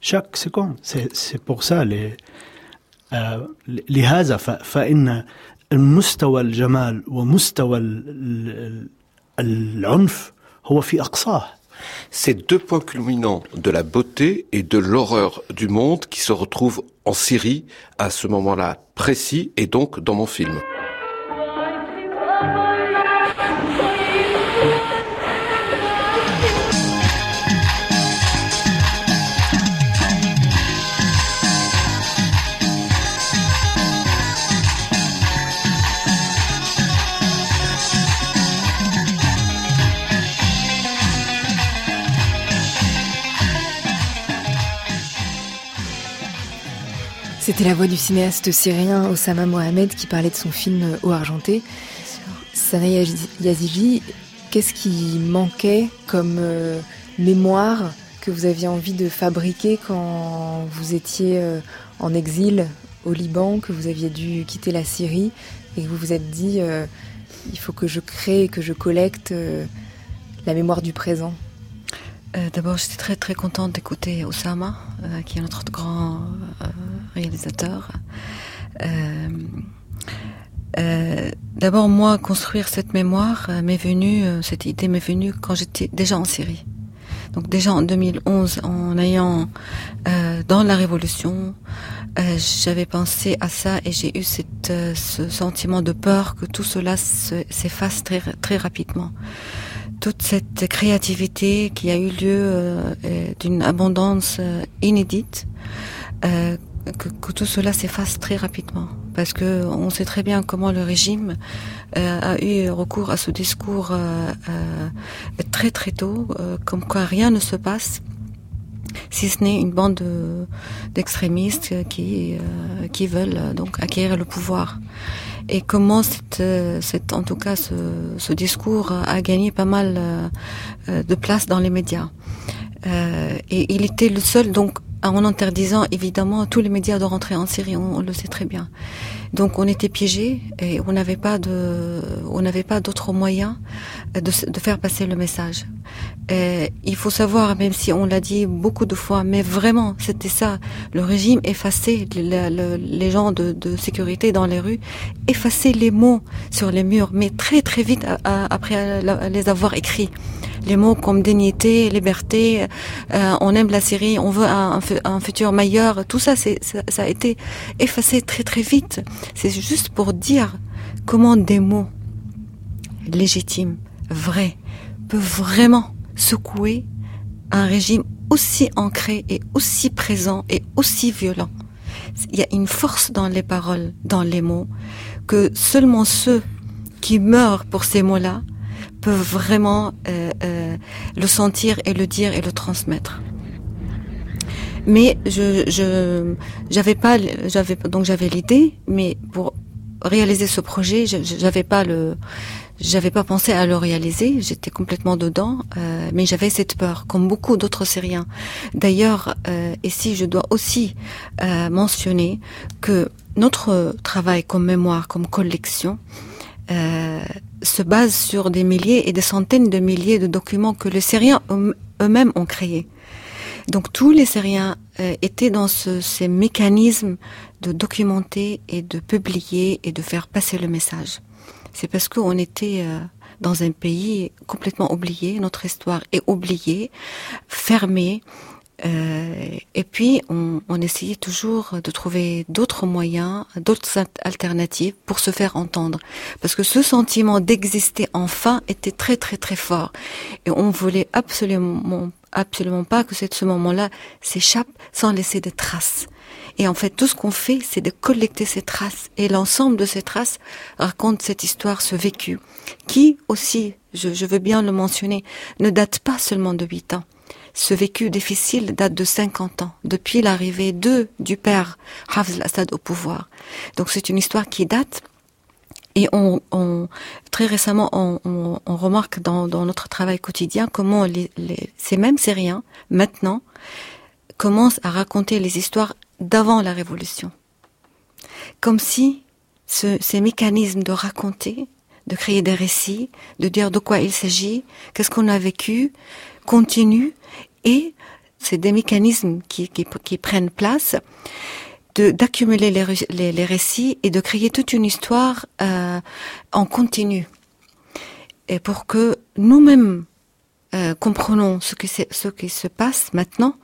chaque seconde. C'est pour ça les لهذا فإن المستوى الجمال ومستوى العنف هو في أقصاه. Ces deux points culminants de la beauté et de l'horreur du monde qui se retrouvent en Syrie à ce moment-là précis et donc dans mon film. C'était la voix du cinéaste syrien Osama Mohamed qui parlait de son film Eau argentée. Sana Yazigi, qu'est-ce qui manquait comme euh, mémoire que vous aviez envie de fabriquer quand vous étiez euh, en exil au Liban, que vous aviez dû quitter la Syrie et que vous vous êtes dit euh, il faut que je crée, que je collecte la mémoire du présent? Euh, D'abord, j'étais très très contente d'écouter Osama, euh, qui est notre grand euh, réalisateur. D'abord, moi, construire cette mémoire m'est venue, cette idée m'est venue quand j'étais déjà en Syrie. Donc déjà en 2011, en ayant dans la révolution, j'avais pensé à ça et j'ai eu cette, ce sentiment de peur que tout cela s'efface très très rapidement toute cette créativité qui a eu lieu euh, d'une abondance euh, inédite, euh, que, tout cela s'efface très rapidement. Parce que on sait très bien comment le régime a eu recours à ce discours très très tôt, comme quoi rien ne se passe si ce n'est une bande d'extrémistes qui qui veulent donc acquérir le pouvoir et comment cette, cette, en tout cas ce, ce, discours a gagné pas mal euh, de place dans les médias. Euh, et il était le seul, donc en interdisant évidemment tous les médias de rentrer en Syrie, on le sait très bien. Donc on était piégés et on n'avait pas de, on n'avait pas d'autres moyens de, faire passer le message. Il faut savoir, même si on l'a dit beaucoup de fois, mais vraiment c'était ça. Le régime effaçait les gens de, de, sécurité dans les rues, effaçait les mots sur les murs, mais très très vite après les avoir écrits les mots comme dignité, liberté, euh, on aime la Syrie, on veut un, un futur meilleur, tout ça, c'est, ça, ça, a été effacé très très vite. C'est juste pour dire comment des mots légitimes, vrais, peuvent vraiment secouer un régime aussi ancré et aussi présent et aussi violent. Il y a une force dans les paroles, dans les mots, que seulement ceux qui meurent pour ces mots-là peuvent vraiment euh, euh, le sentir et le dire et le transmettre. Mais je je j'avais pas j'avais donc j'avais l'idée, mais pour réaliser ce projet, j'avais pas le j'avais pas pensé à le réaliser, j'étais complètement dedans, euh, mais j'avais cette peur, comme beaucoup d'autres Syriens. D'ailleurs, euh, ici, je dois aussi euh, mentionner que notre travail comme mémoire, comme collection, euh, se base sur des milliers et des centaines de milliers de documents que les Syriens eux-mêmes ont créé. Donc tous les Syriens euh, étaient dans ce, ces mécanismes de documenter et de publier et de faire passer le message. C'est parce qu'on était euh, dans un pays complètement oublié, notre histoire est oubliée, fermée, euh, et puis, on, on, essayait toujours de trouver d'autres moyens, d'autres alternatives pour se faire entendre. Parce que ce sentiment d'exister enfin était très, très, très fort. Et on voulait absolument, absolument pas que ce moment-là s'échappe sans laisser de traces. Et en fait, tout ce qu'on fait, c'est de collecter ces traces. Et l'ensemble de ces traces raconte cette histoire, ce vécu, qui aussi, je, je veux bien le mentionner, ne date pas seulement de huit ans ce vécu difficile date de 50 ans, depuis l'arrivée de du père Hafez al-Assad au pouvoir. Donc c'est une histoire qui date. Et on, très récemment, on, remarque dans, dans, notre travail quotidien comment ces mêmes Syriens, maintenant, commencent à raconter les histoires d'avant la Révolution. Comme si ce, ces mécanismes de raconter, de créer des récits, de dire de quoi il s'agit, qu'est-ce qu'on a vécu, continuent et c'est des mécanismes qui, prennent place d'accumuler les, récits et de créer toute une histoire euh, en continu. Et pour que nous-mêmes euh, comprenons ce qui se passe maintenant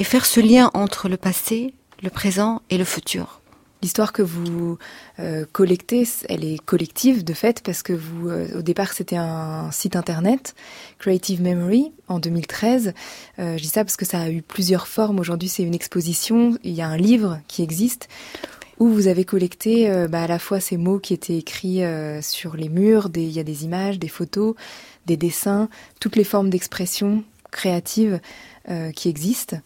et faire ce lien entre le passé, le présent et le futur. L'histoire que vous euh, collectez, elle est collective de fait parce que vous, euh, au départ, c'était un site internet, Creative Memory, en 2013. Euh, je dis ça parce que ça a eu plusieurs formes. Aujourd'hui, c'est une exposition. Il y a un livre qui existe où vous avez collecté bah, à la fois ces mots qui étaient écrits sur les murs. Il y a des images, des photos, des dessins, toutes les formes d'expression créative qui existent.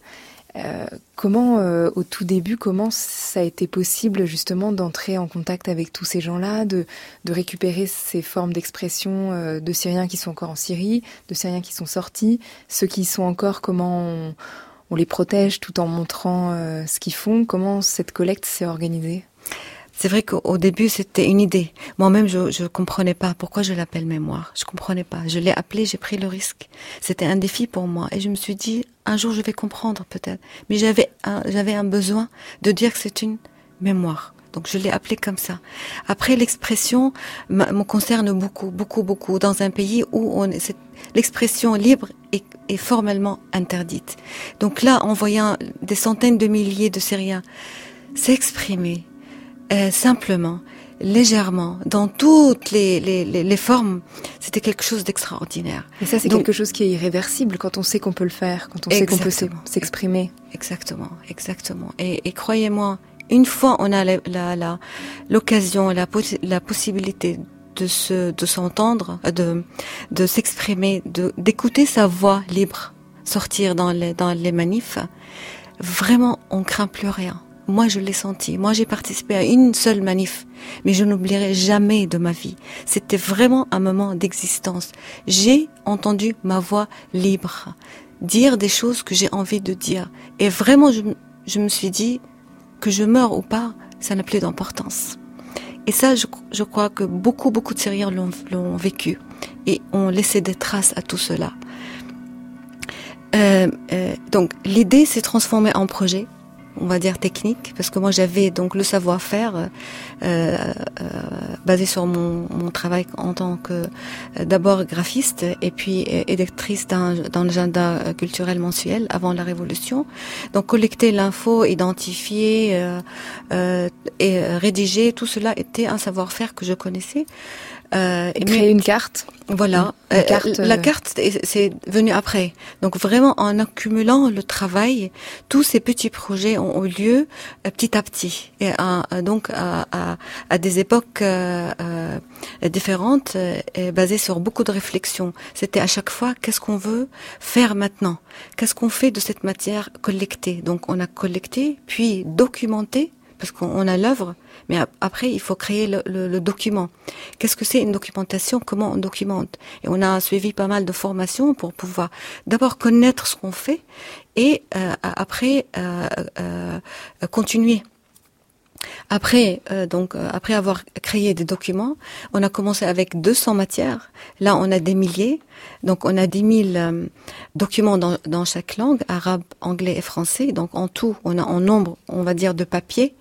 Euh, comment, euh, au tout début, comment ça a été possible justement d'entrer en contact avec tous ces gens-là, de, récupérer ces formes d'expression euh, de Syriens qui sont encore en Syrie, de Syriens qui sont sortis, ceux qui sont encore, comment on, on les protège tout en montrant ce qu'ils font, comment cette collecte s'est organisée? C'est vrai qu'au début, c'était une idée. Moi-même, je ne comprenais pas pourquoi je l'appelle mémoire. Je comprenais pas. Je l'ai appelé, j'ai pris le risque. C'était un défi pour moi. Et je me suis dit, un jour, je vais comprendre peut-être. Mais j'avais un, j'avais un besoin de dire que c'est une mémoire. Donc je l'ai appelé comme ça. Après, l'expression me concerne beaucoup, beaucoup, beaucoup dans un pays où on l'expression libre est, formellement interdite. Donc là, en voyant des centaines de milliers de Syriens s'exprimer, euh, simplement, légèrement, dans toutes les, les, les, formes, c'était quelque chose d'extraordinaire. Et ça, c'est quelque chose qui est irréversible quand on sait qu'on peut le faire, quand on sait qu'on peut s'exprimer. Exactement, exactement. Et, et croyez-moi, une fois on a l'occasion, la, la, la possibilité de se, de s'entendre, de, de s'exprimer, de, d'écouter sa voix libre sortir dans les, dans les manifs, vraiment, on craint plus rien moi, je l'ai senti. Moi, j'ai participé à une seule manif, mais je n'oublierai jamais de ma vie. C'était vraiment un moment d'existence. J'ai entendu ma voix libre, dire des choses que j'ai envie de dire. Et vraiment, je, me suis dit que je meurs ou pas, ça n'a plus d'importance. Et ça, je, je, crois que beaucoup, beaucoup de Syriens l'ont vécu et ont laissé des traces à tout cela. Euh, euh, donc, l'idée s'est transformée en projet on va dire technique, parce que moi j'avais donc le savoir-faire euh, euh, basé sur mon, mon, travail en tant que euh, d'abord graphiste et puis électrice dans, l'agenda culturel mensuel avant la Révolution. Donc collecter l'info, identifier et rédiger, tout cela était un savoir-faire que je connaissais. Euh, et créer une carte. Voilà, la carte, la carte c'est venu après. Donc vraiment en accumulant le travail, tous ces petits projets ont eu lieu euh, petit à petit et donc à, à, à, des époques différentes et basées sur beaucoup de réflexions. C'était à chaque fois qu'est-ce qu'on veut faire maintenant, qu'est-ce qu'on fait de cette matière collectée? Donc on a collecté puis documenté parce qu'on a l'œuvre, mais après il faut créer le, document. Qu'est-ce que c'est une documentation? Comment on documente? Et on a suivi pas mal de formations pour pouvoir d'abord connaître ce qu'on fait et euh, après euh, euh, continuer. Après, euh, donc, euh, après avoir créé des documents, on a commencé avec 200 matières. Là, on a des milliers. Donc, on a 10 000 euh, documents dans, dans, chaque langue, arabe, anglais et français. Donc, en tout, on a en nombre, on va dire, de papier,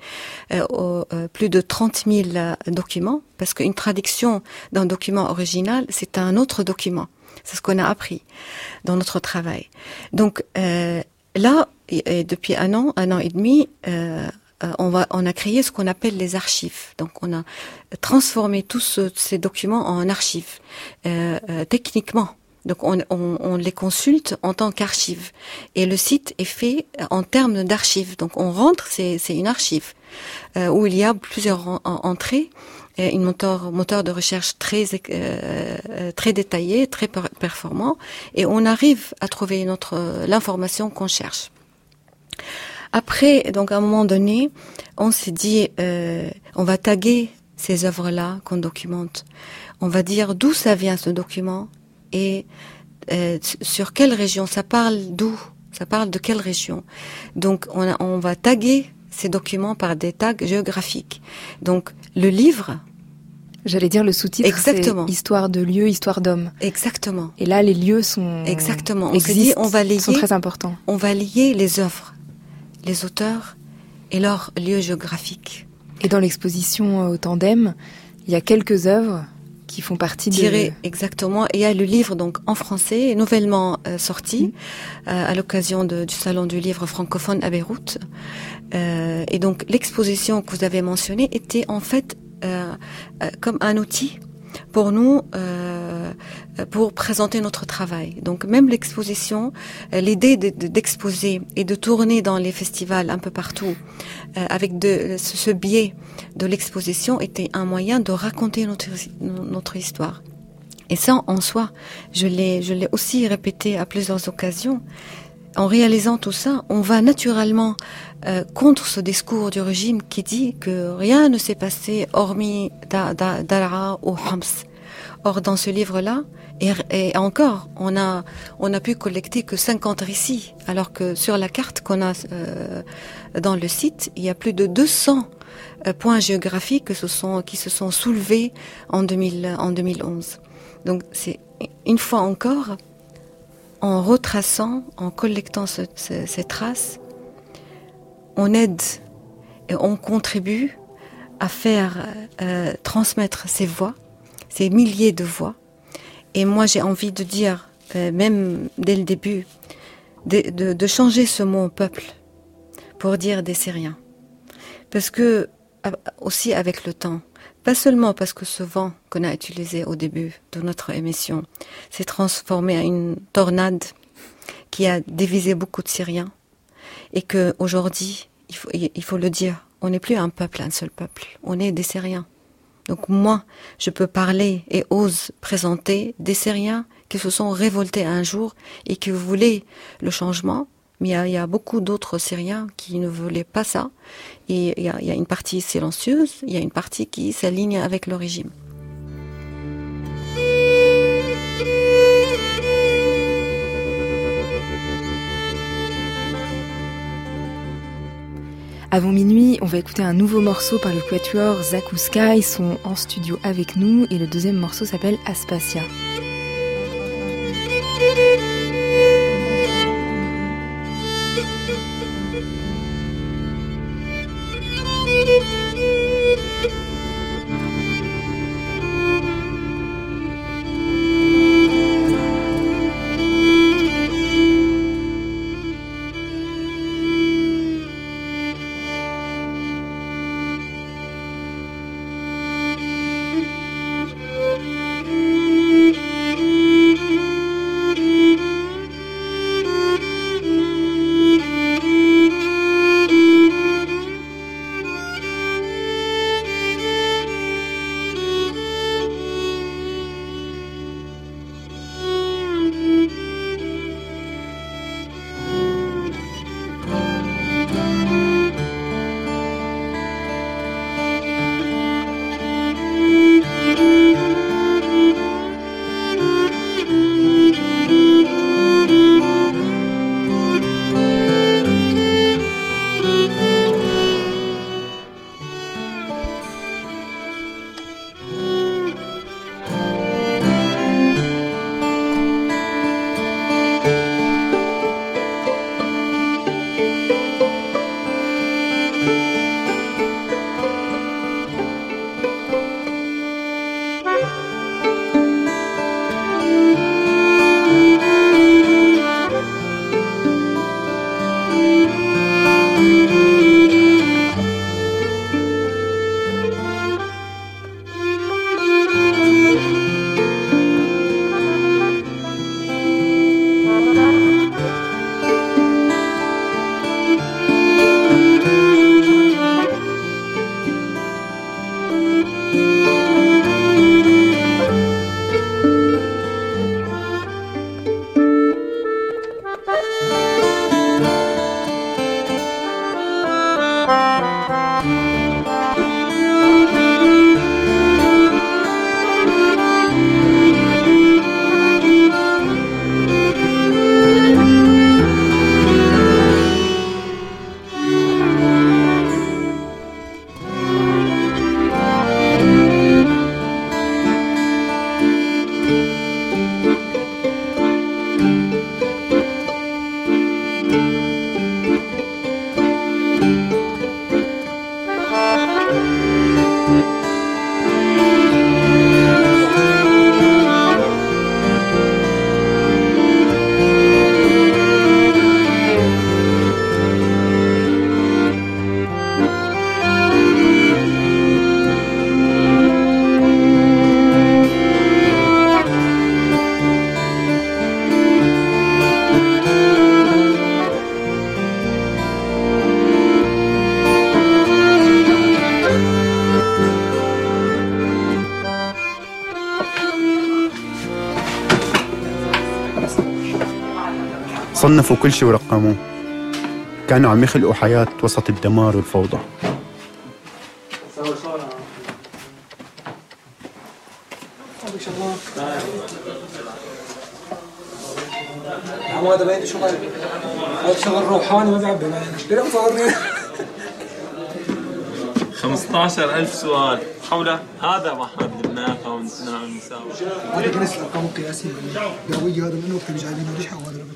plus de 30 000 documents, parce qu'une traduction d'un document original, c'est un autre document. C'est ce qu'on a appris dans notre travail. Donc, là, et, depuis un an, un an et demi, euh, on, va, on a créé ce qu'on appelle les archives. Donc on a transformé tous ces documents en archives euh, euh, techniquement. Donc on, les consulte en tant qu'archives. Et le site est fait en termes d'archives. Donc on rentre, c'est une archive euh, où il y a plusieurs entrées, une moteur, de recherche très euh, très détaillé, très performant, et on arrive à trouver notre l'information qu'on cherche. Après, donc à un moment donné, on s'est dit, euh, on va taguer ces œuvres-là qu'on documente. On va dire d'où ça vient ce document et euh, sur quelle région. Ça parle d'où Ça parle de quelle région Donc on, on va taguer ces documents par des tags géographiques. Donc le livre, J'allais dire le sous-titre, Exactement. histoire de lieu, histoire d'homme. Exactement. Et là, les lieux sont exactement. On dit, on va lier, sont très importants. On va lier les œuvres les auteurs et leur lieu géographique. Et dans l'exposition euh, au tandem, il y a quelques œuvres qui font partie de... exactement. Et il y a le livre donc en français, nouvellement euh, sorti mm. euh, à l'occasion du salon du livre francophone à Beyrouth. et donc l'exposition que vous avez mentionnée était en fait comme un outil pour nous euh, pour présenter notre travail. Donc même l'exposition, euh, l'idée d'exposer et de tourner dans les festivals un peu partout euh, avec de, ce biais de l'exposition était un moyen de raconter notre, notre histoire. Et ça, en soi, je l'ai, je l'ai aussi répété à plusieurs occasions. En réalisant tout ça, on va naturellement euh, contre ce discours du régime qui dit que rien ne s'est passé hormis Dara ou Hams. Or, dans ce livre-là, et, encore, on a, on a pu collecter que 50 récits, alors que sur la carte qu'on a euh, dans le site, il y a plus de 200 euh, points géographiques qui se sont soulevés en, 2000, en 2011. Donc, c'est une fois encore, en retraçant, en collectant ces traces, on aide et on contribue à faire euh, transmettre ces voix, ces milliers de voix. Et moi, j'ai envie de dire, euh, même dès le début, de, changer ce mot peuple pour dire des Syriens. Parce que, aussi avec le temps, pas seulement parce que ce vent qu'on a utilisé au début de notre émission s'est transformé en une tornade qui a divisé beaucoup de Syriens, et que aujourd'hui, il faut, il faut le dire, on n'est plus un peuple, un seul peuple, on est des Syriens. Donc moi, je peux parler et ose présenter des Syriens qui se sont révoltés un jour et qui voulaient le changement, mais il y a, beaucoup d'autres Syriens qui ne voulaient pas ça. Et il y, y a une partie silencieuse, il y a une partie qui s'aligne avec le régime. Avant minuit, on va écouter un nouveau morceau par le quatuor Zakuska. Ils sont en studio avec nous et le deuxième morceau s'appelle Aspasia. صنفوا كل شيء ورقموه. كانوا عم يخلقوا حياة وسط الدمار والفوضى. حماده بعيد شغل. شغل روحاني ما بيعبي معنا مصورني 15000 سؤال. حول هذا محمد لبنان أو نعمل المساواة هذا جلس الارقام القياسيه قويه هذا من وقت اللي جايبينه رجحه وهذا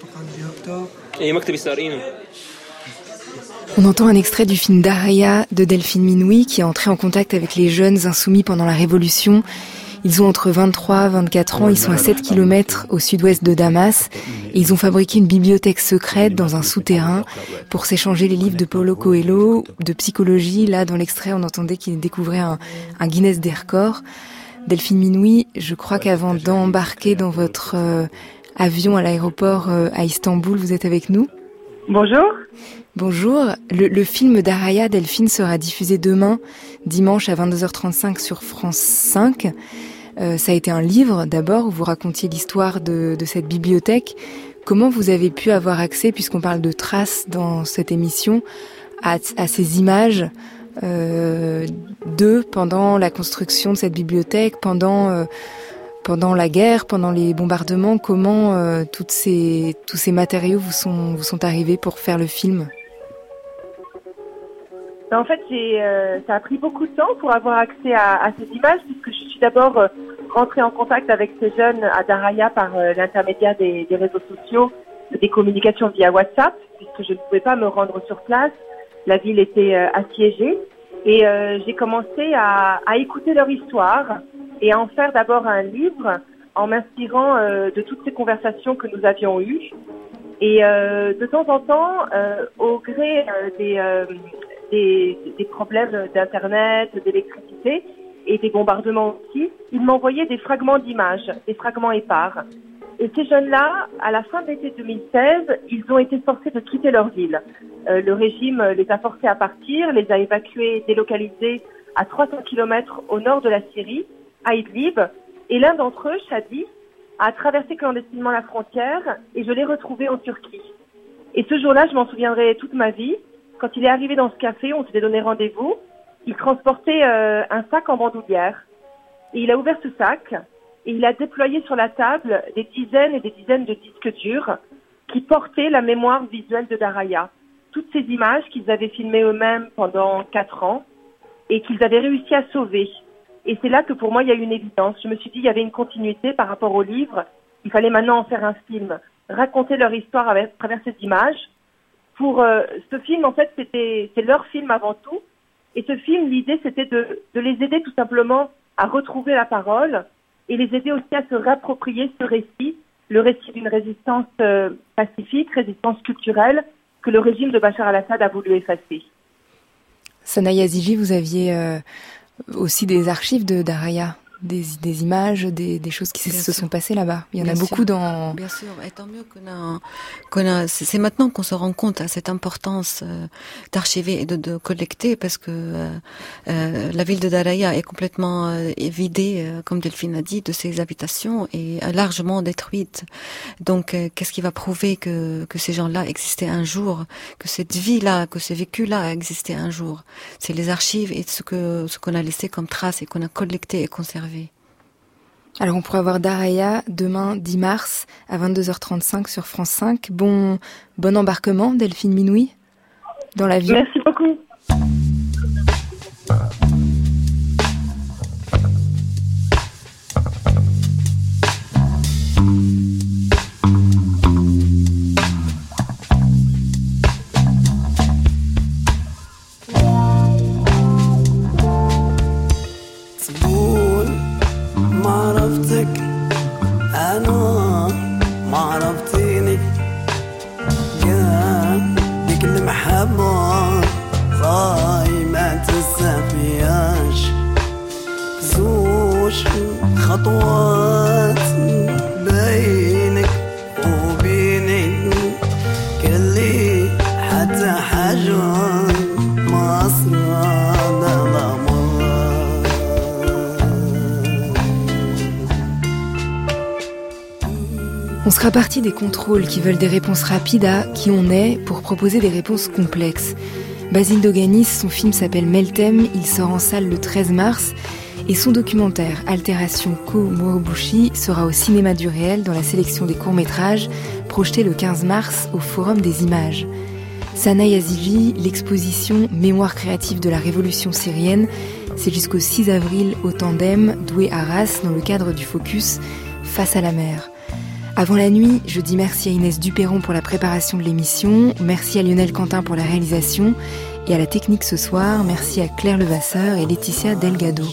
On entend un extrait du film Daraya de Delphine Minoui qui est entré en contact avec les jeunes insoumis pendant la Révolution. Ils ont entre 23 et 24 ans, ils sont à 7 km au sud-ouest de Damas et ils ont fabriqué une bibliothèque secrète dans un souterrain pour s'échanger les livres de Paulo Coelho, de psychologie. Là, dans l'extrait, on entendait qu'ils découvraient un, un, Guinness des records. Delphine Minoui, je crois qu'avant d'embarquer dans votre euh, avion à l'aéroport euh, à Istanbul, vous êtes avec nous Bonjour. Bonjour. Le, le film d'Araya Delphine sera diffusé demain, dimanche à 22h35 sur France 5. Euh, ça a été un livre d'abord où vous racontiez l'histoire de, de, cette bibliothèque. Comment vous avez pu avoir accès, puisqu'on parle de traces dans cette émission, à, à ces images euh, de pendant la construction de cette bibliothèque, pendant euh, pendant la guerre, pendant les bombardements, comment euh, ces, tous ces matériaux vous sont, vous sont arrivés pour faire le film? Ben, En fait, euh, ça a pris beaucoup de temps pour avoir accès à, ces images, puisque je suis d'abord euh, rentrée en contact avec ces jeunes à Daraya par euh, l'intermédiaire des, réseaux sociaux, des communications via WhatsApp, puisque je ne pouvais pas me rendre sur place. La ville était assiégée. Et j'ai commencé à, écouter leur histoire et en faire d'abord un livre en m'inspirant de toutes ces conversations que nous avions eues. Et de temps en temps, au gré des des, problèmes d'Internet, d'électricité et des bombardements aussi, ils m'envoyaient des fragments d'images, des fragments épars. Et ces jeunes-là, à la fin de l'été 2016, ils ont été forcés de quitter leur ville. Euh, le régime les a forcés à partir, les a évacués, délocalisés à 300 km au nord de la Syrie, à Idlib. Et l'un d'entre eux, Shadi, a traversé clandestinement la frontière et je l'ai retrouvé en Turquie. Et ce jour-là, je m'en souviendrai toute ma vie quand il est arrivé dans ce café, on s'était donné rendez-vous. Il transportait euh, un sac en bandoulière. Et il a ouvert ce sac et il a déployé sur la table des dizaines et des dizaines de disques durs qui portaient la mémoire visuelle de Daraya. Toutes ces images qu'ils avaient filmées eux-mêmes pendant quatre ans et qu'ils avaient réussi à sauver. Et c'est là que pour moi, il y a eu une évidence. Je me suis dit, il y avait une continuité par rapport au livre. Il fallait maintenant en faire un film, raconter leur histoire à travers ces images pour euh, ce film, en fait, c'était leur film avant tout. Et ce film, l'idée, c'était de, les aider tout simplement à retrouver la parole et les aider aussi à se réapproprier ce récit, le récit d'une résistance euh, pacifique, résistance culturelle que le régime de Bachar al-Assad a voulu effacer. Sanaya Ziji, vous aviez euh, aussi des archives de Daraya des, des images, des, des, choses qui se sont passées là-bas. Il y en Bien a beaucoup dans. Bien sûr, et tant mieux qu'on a, qu'on a. C'est maintenant qu'on se rend compte à cette importance euh, d'archiver et de, de, collecter, parce que euh, euh, la ville de Daraya est complètement euh, vidée, euh, comme Delphine a dit, de ses habitations et largement détruite. Donc, qu'est-ce qui va prouver que que ces gens-là existaient un jour, que cette vie-là, que ce vécu-là existait un jour? C'est les archives et ce que ce qu'on a laissé comme traces et qu'on a collecté et conservé. Alors on pourra voir Daraya demain 10 mars à 22h35 sur France 5. Bon, bon embarquement Delphine Minoui dans l'avion. Merci beaucoup. On sera parti des contrôles qui veulent des réponses rapides à qui on est pour proposer des réponses complexes. Basile Doganis, son film s'appelle Meltem, il sort en salle le 13 mars et son documentaire Altération Ko Moobushi sera au cinéma du réel dans la sélection des courts-métrages projeté le 15 mars au Forum des images. Sana Yazigi, l'exposition Mémoire créative de la révolution syrienne, c'est jusqu'au 6 avril au tandem Doué Arras dans le cadre du focus Face à la mer. Avant la nuit, je dis merci à Inès Duperron pour la préparation de l'émission, merci à Lionel Quentin pour la réalisation et à la technique ce soir, merci à Claire Levasseur et Laetitia Delgado.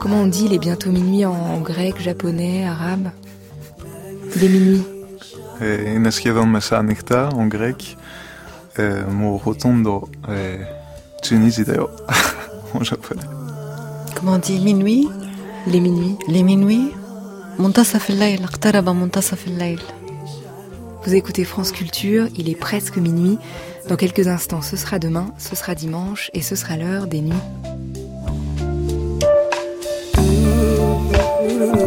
Comment on dit il est bientôt minuit en grec, japonais, arabe Il est minuit. Είναι σχεδόν μεσάνυχτα, en grec. Μου rotondo Tunisia en japonais. Comment on dit minuit Les minuits. Les minuits منتصف الليل اقترب منتصف الليل Vous écoutez France Culture, il est presque minuit. Dans quelques instants, ce sera demain, ce sera dimanche et ce sera l'heure des nuits. Música